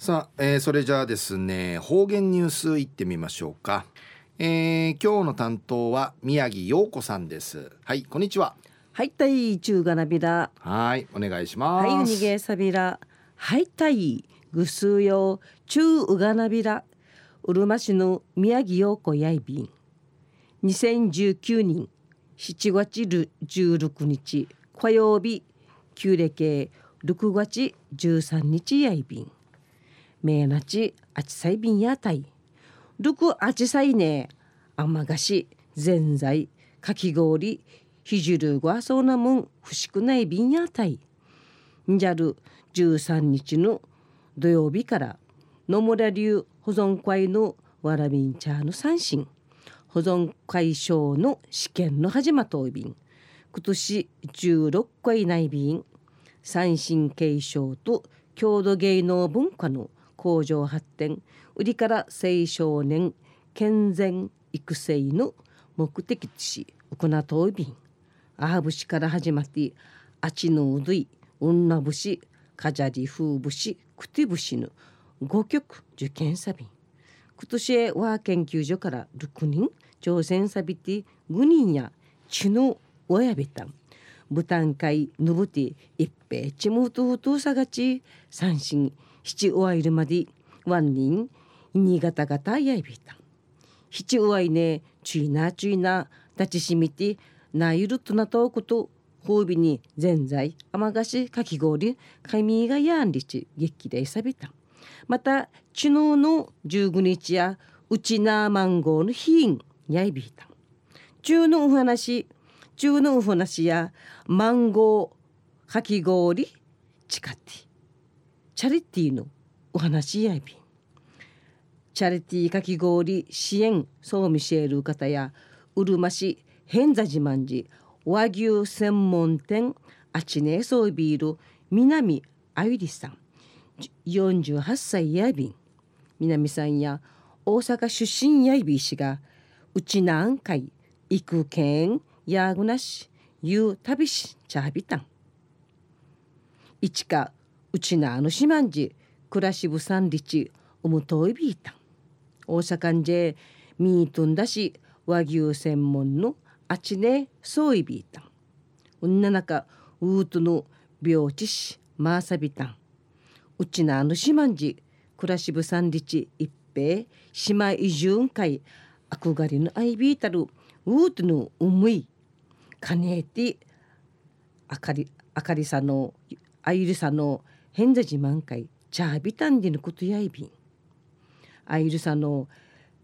さあ、えー、それじゃあですね方言ニュースいってみましょうか、えー、今日の担当は宮城陽子さんです。はいこんにちは。はいたい中がなびら。はいお願いします。はいにげさびら。はいたいぐすよ中うがなびら。うるま市の宮城陽子やいびん。2019年7月16日火曜日旧暦6月13日やいびんめなちあちさいびんやたい。るくあちさいね甘菓子ぜんざいかき氷ひじるごあそうなもんふしくないびんやたい。んじゃる13日の土曜日から野村流保存会のわらびんちゃの三振保存会賞の試験の始まといびん。今年16回内便三振継承と郷土芸能文化の向上発展売りから青少年健全育成の目的とし行うといびんあぶしから始まってあちのうどい女節かじゃり風節くて節の5曲受験サビ。ン今年は研究所から6人挑戦サビティ5人や知の親びた。ん武丹会ぬぶて一平ちむとうとさがち。三心七おわいるまでワン人新潟型やいびた。七おわいねちいなちいな立ちしみてなゆるとなとことほうびにぜんざい甘菓子かき氷かみがやんりち劇でさびた。また昨日の15日やうちなマンゴーのヒンやいびた。中のお話中のお話やマンゴーかき氷チカティチャリティーのお話やいびん。チャリティーかき氷支援ソーミシェル方やうるま市偏座自慢寺和牛専門店あちねソービール南あゆりさん。48歳やいびん。南さんや大阪出身やいびしがうちなんかい行くけんやぐなしゆう旅しちゃびたん。いちかうちなあのしまんじ暮らしぶさんりちおむといびいたん。大阪んじぇミートンだし和牛専門のあちねそういびいたん。うんな中うーとの病地しまーさびたん。うちなあのしまんじ暮らしぶさんりち一平島移住会憧れのアイビータルウートの思い。かねえてあかりあかりさのあゆりさの変座自慢会チャービタンディのことやいびん。あゆりさの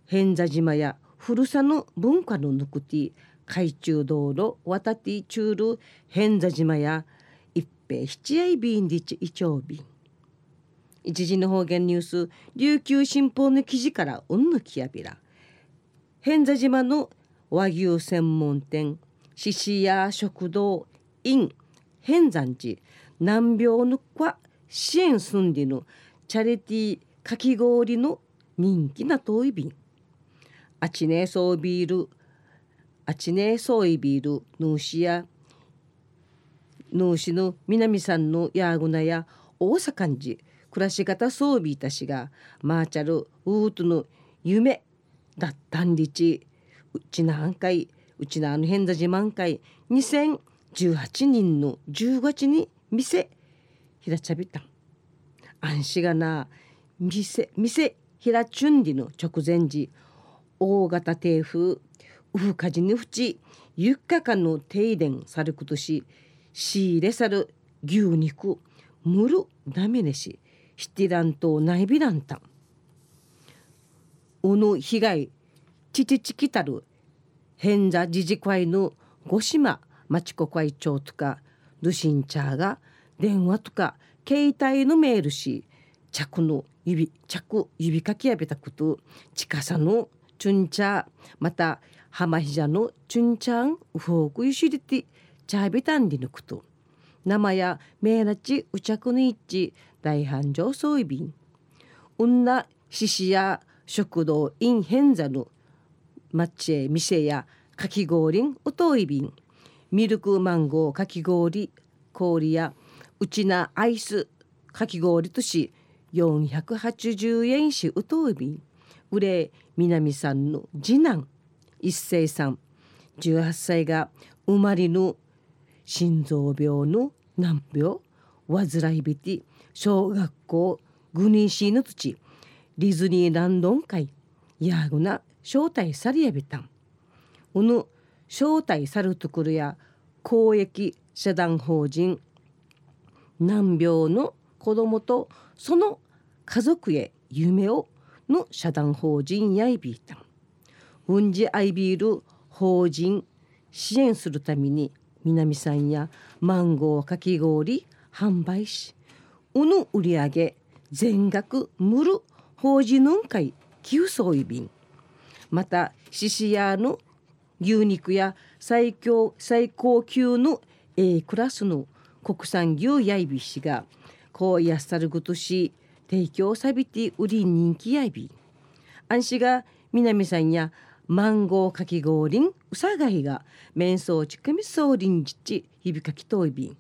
変座島や古さの文化のぬくて海中道路渡って中る変座島や一平七やいびんでちいちょうびん。一時の方言ニュース琉球新報の記事からうんぬきやびら。変座島の和牛専門店獅子屋食堂 in 変山寺。難病のか支援すんでのチャリティーかき氷の人気な遠い便。あちねそうビールあちねそういビールヌーシやヌーシの南さんのヤーグナや大阪寺暮らし方装備いたしがマーチャルウートの夢だったんりちうちなんかいうちのあの変座自慢会2018人の10月に店開ちゃびたん。安心がな店店開ちゅんりの直前時大型低風ウ火事にふちゆっかかの停電さることし仕入れさる牛肉むるダメねしシティランと内ビランタンおの被害ちちちきたる変座自治会の五島町子会長とかルシンチャーが電話とか携帯のメールし着の指着指かきやべたこと近さのチュンチャーまた浜ひじゃのチュンチャンウフォークゆしりてチャービタンディのこと。生やメーナチうちゃくの一大繁盛そういびん女獅子や食堂インヘンザのマッチェ店やかき氷おといびんミルクマンゴーかき氷氷やうちなアイスかき氷とし480円しうとうびうれ南さんの次男一世さん。18歳が生まれぬ心臓病の難病。患いびて小学校グニーシーの土ディズニーランドン会。ヤーグな招待されやびたん。うぬ招待さるところや公益社団法人難病の子どもとその家族へ夢をの社団法人やいびいたん。うんじあいびいる法人支援するために南さんやマンゴーかき氷販売しうぬ売り上げ全額むる法事のん会寄付い便また獅子屋の牛肉や最強最高級の A クラスの国産牛やいびしがこうやっさるぐとし提供さびて売り人気やいび。安心が南さんやマンゴーかき氷んうさがいが面相ちくみそうりんじち響かきといび。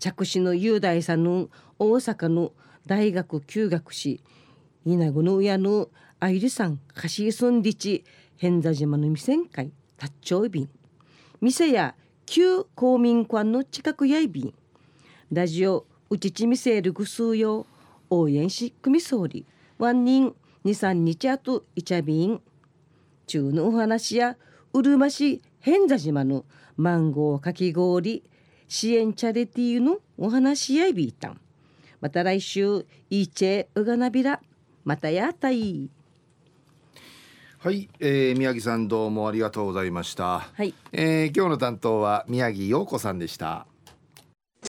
着手の雄大さんの大阪の大学休学し稲子の親の愛理さんかしいすんりち偏座島の未旋会達長便店や旧公民館の近くやいびん。ラジオうちちみせるぐすうよ。応援し組総理。ワンニン二三日あといちゃびん中のお話やうるま市偏座島のマンゴーかき氷。支援チャリティーのお話やいびいたん。また来週いいチェうがなびら。またやったい。はい、えー、宮城さんどうもありがとうございました。はい、えー、今日の担当は宮城陽子さんでした。